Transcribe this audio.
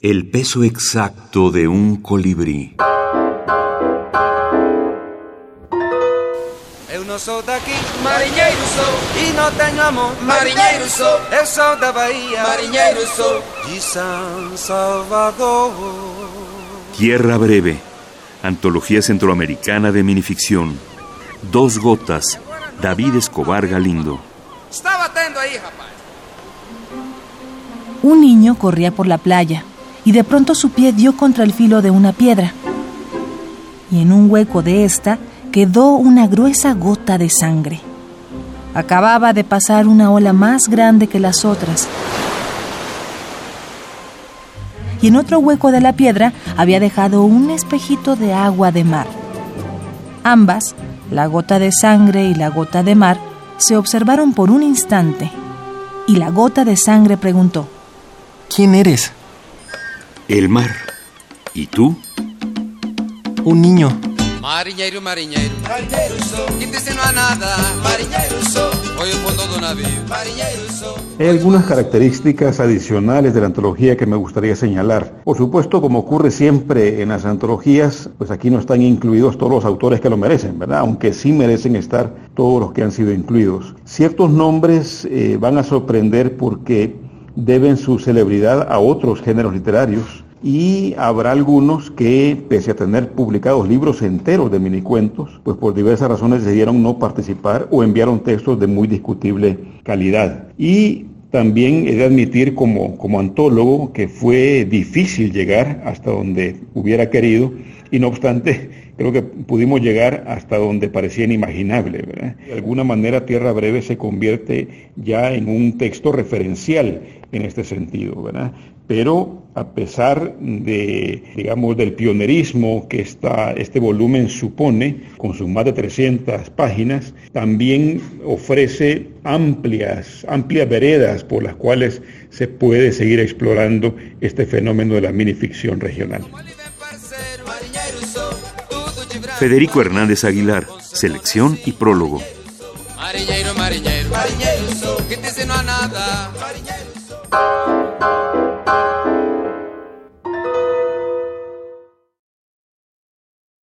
El peso exacto de un colibrí. Eu não sou daqui, marinheiro sou, e não tenho amor, marinheiro sou. Eu sou da Bahia, marinheiro sou, de São Salvador. Tierra Breve, antología centroamericana de minificción. Dos gotas, David Escobar Galindo. Está aí, rapaz. Un niño corría por la playa y de pronto su pie dio contra el filo de una piedra. Y en un hueco de esta quedó una gruesa gota de sangre. Acababa de pasar una ola más grande que las otras. Y en otro hueco de la piedra había dejado un espejito de agua de mar. Ambas, la gota de sangre y la gota de mar, se observaron por un instante. Y la gota de sangre preguntó, ¿Quién eres? El mar. ¿Y tú? Un niño. Marinheiro, marinheiro, marinheiro sou, que te ensino a nada, marinheiro sou, hoy el fondo do navio, marinheiro sou. Hay algunas características adicionales de la antología que me gustaría señalar. Por supuesto, como ocurre siempre en las antologías, pues aquí no están incluidos todos los autores que lo merecen, ¿verdad? Aunque sí merecen estar todos los que han sido incluidos. Ciertos nombres eh, van a sorprender porque deben su celebridad a otros géneros literarios y habrá algunos que, pese a tener publicados libros enteros de minicuentos, pues por diversas razones decidieron no participar o enviaron textos de muy discutible calidad. Y también he de admitir como, como antólogo que fue difícil llegar hasta donde hubiera querido y no obstante creo que pudimos llegar hasta donde parecía inimaginable. De alguna manera Tierra Breve se convierte ya en un texto referencial en este sentido, ¿verdad? Pero a pesar de, digamos, del pionerismo que esta, este volumen supone, con sus más de 300 páginas, también ofrece amplias, amplias veredas por las cuales se puede seguir explorando este fenómeno de la minificción regional. Federico Hernández Aguilar, selección y prólogo. Marinheiro, marinheiro, marinheiro sou, que te ensino a nada, marinheiro Thank you.